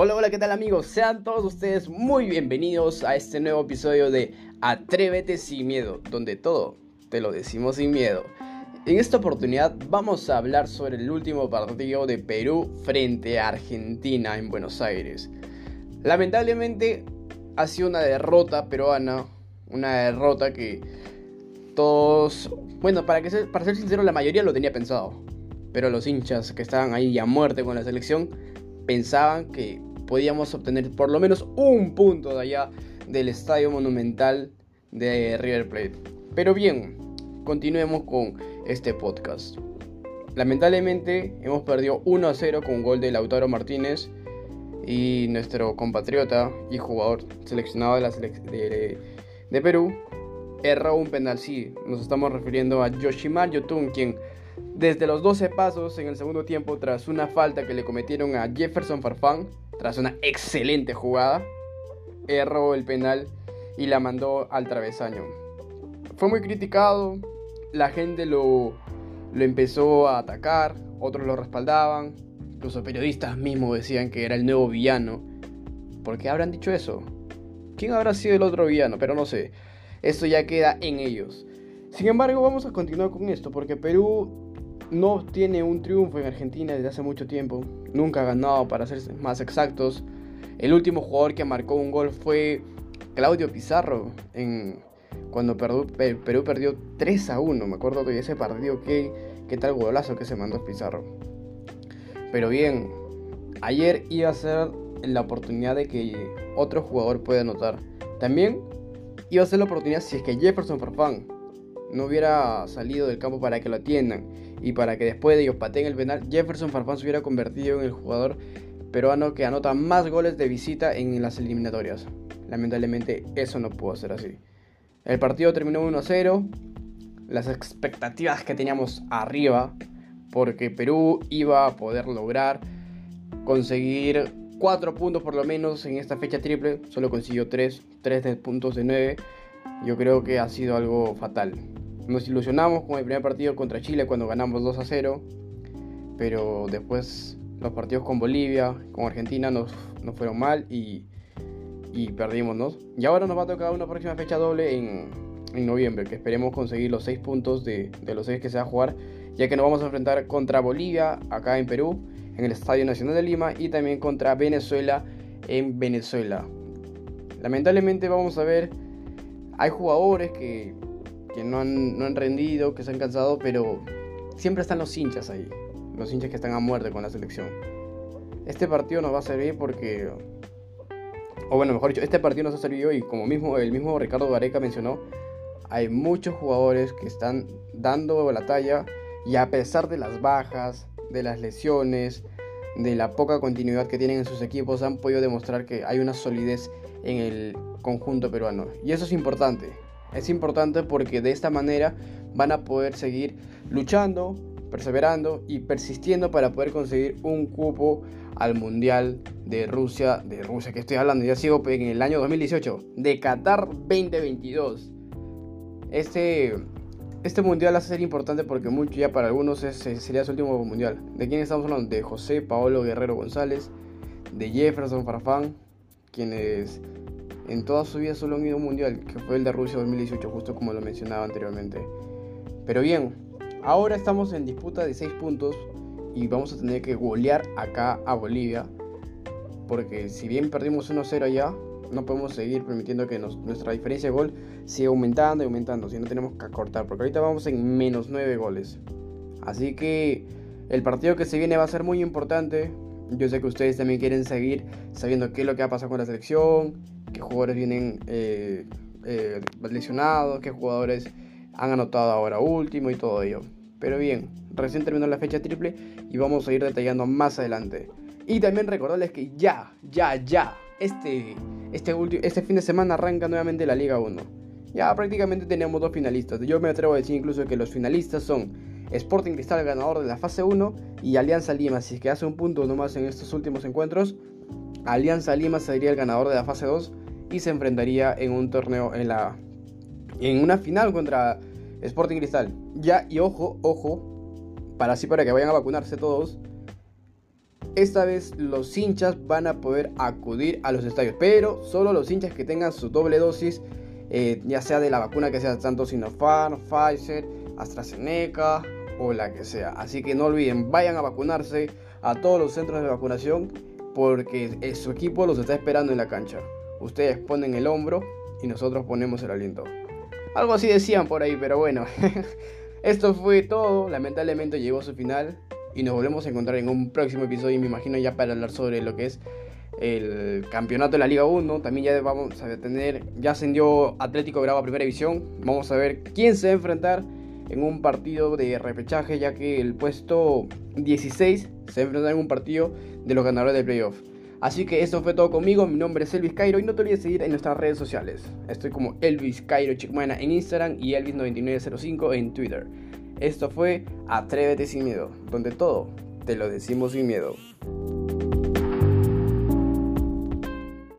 Hola, hola, ¿qué tal amigos? Sean todos ustedes muy bienvenidos a este nuevo episodio de Atrévete sin miedo, donde todo te lo decimos sin miedo. En esta oportunidad vamos a hablar sobre el último partido de Perú frente a Argentina en Buenos Aires. Lamentablemente ha sido una derrota peruana, una derrota que todos, bueno, para, que ser, para ser sincero, la mayoría lo tenía pensado, pero los hinchas que estaban ahí a muerte con la selección pensaban que podíamos obtener por lo menos un punto de allá del estadio monumental de River Plate. Pero bien, continuemos con este podcast. Lamentablemente hemos perdido 1 a 0 con gol de Lautaro Martínez y nuestro compatriota y jugador seleccionado de, la de, Perú erró un penal. Sí, nos estamos refiriendo a Yoshimar Yotun, quien desde los 12 pasos en el segundo tiempo, tras una falta que le cometieron a Jefferson Farfán, tras una excelente jugada, erró el penal y la mandó al travesaño. Fue muy criticado, la gente lo, lo empezó a atacar, otros lo respaldaban, incluso periodistas mismos decían que era el nuevo villano. ¿Por qué habrán dicho eso? ¿Quién habrá sido el otro villano? Pero no sé, esto ya queda en ellos. Sin embargo, vamos a continuar con esto, porque Perú no tiene un triunfo en Argentina desde hace mucho tiempo. Nunca ha ganado, para ser más exactos. El último jugador que marcó un gol fue Claudio Pizarro en, cuando Perú, perdió 3 a 1. Me acuerdo de ese partido, qué tal golazo que se mandó Pizarro. Pero bien, ayer iba a ser la oportunidad de que otro jugador pueda anotar. También iba a ser la oportunidad si es que Jefferson Farfán no hubiera salido del campo para que lo atiendan y para que después de ellos pateen el penal, Jefferson Farfán se hubiera convertido en el jugador peruano que anota más goles de visita en las eliminatorias. Lamentablemente eso no pudo ser así. El partido terminó 1-0. Las expectativas que teníamos arriba, porque Perú iba a poder lograr conseguir 4 puntos por lo menos en esta fecha triple, solo consiguió 3, 3 puntos de 9. Yo creo que ha sido algo fatal. Nos ilusionamos con el primer partido contra Chile cuando ganamos 2 a 0, pero después los partidos con Bolivia, con Argentina nos, nos fueron mal y, y perdimos, ¿no? Y ahora nos va a tocar una próxima fecha doble en, en noviembre, que esperemos conseguir los 6 puntos de, de los 6 que se va a jugar, ya que nos vamos a enfrentar contra Bolivia, acá en Perú, en el Estadio Nacional de Lima, y también contra Venezuela en Venezuela. Lamentablemente vamos a ver, hay jugadores que que no han, no han rendido, que se han cansado, pero siempre están los hinchas ahí, los hinchas que están a muerte con la selección. Este partido nos va a servir porque, o bueno, mejor dicho, este partido nos ha servido y como mismo el mismo Ricardo Gareca mencionó, hay muchos jugadores que están dando la talla y a pesar de las bajas, de las lesiones, de la poca continuidad que tienen en sus equipos, han podido demostrar que hay una solidez en el conjunto peruano. Y eso es importante. Es importante porque de esta manera van a poder seguir luchando, perseverando y persistiendo para poder conseguir un cupo al Mundial de Rusia, de Rusia que estoy hablando, ya sigo en el año 2018, de Qatar 2022. Este, este mundial va a ser importante porque mucho ya para algunos sería su último mundial. ¿De quién estamos hablando? De José Paolo Guerrero González, de Jefferson Farfán, quienes en toda su vida solo han ido un mundial, que fue el de Rusia 2018, justo como lo mencionaba anteriormente. Pero bien, ahora estamos en disputa de 6 puntos y vamos a tener que golear acá a Bolivia. Porque si bien perdimos 1-0 allá, no podemos seguir permitiendo que nuestra diferencia de gol siga aumentando y aumentando, si no tenemos que acortar, porque ahorita vamos en menos 9 goles. Así que el partido que se viene va a ser muy importante. Yo sé que ustedes también quieren seguir sabiendo qué es lo que va a pasar con la selección, qué jugadores vienen eh, eh, lesionados, qué jugadores han anotado ahora último y todo ello. Pero bien, recién terminó la fecha triple y vamos a ir detallando más adelante. Y también recordarles que ya, ya, ya, este, este, este fin de semana arranca nuevamente la Liga 1. Ya prácticamente tenemos dos finalistas. Yo me atrevo a decir incluso que los finalistas son Sporting Cristal ganador de la fase 1 y Alianza Lima. Si es que hace un punto nomás en estos últimos encuentros, Alianza Lima sería el ganador de la fase 2 y se enfrentaría en un torneo en la en una final contra Sporting Cristal. Ya y ojo, ojo, para así para que vayan a vacunarse todos. esta vez los hinchas van a poder acudir a los estadios, pero solo los hinchas que tengan su doble dosis, eh, ya sea de la vacuna que sea tanto Sinopharm, Pfizer, AstraZeneca o la que sea. Así que no olviden, vayan a vacunarse a todos los centros de vacunación porque su equipo los está esperando en la cancha. Ustedes ponen el hombro y nosotros ponemos el aliento. Algo así decían por ahí, pero bueno. Esto fue todo. Lamentablemente llegó a su final. Y nos volvemos a encontrar en un próximo episodio. Y me imagino ya para hablar sobre lo que es el campeonato de la Liga 1. También ya vamos a tener. Ya ascendió Atlético Grau a Primera División. Vamos a ver quién se va a enfrentar en un partido de repechaje. Ya que el puesto 16 se enfrentará en un partido de los ganadores del playoff. Así que esto fue todo conmigo, mi nombre es Elvis Cairo y no te olvides seguir en nuestras redes sociales. Estoy como Elvis Cairo Chickmana en Instagram y Elvis9905 en Twitter. Esto fue Atrévete sin miedo, donde todo te lo decimos sin miedo.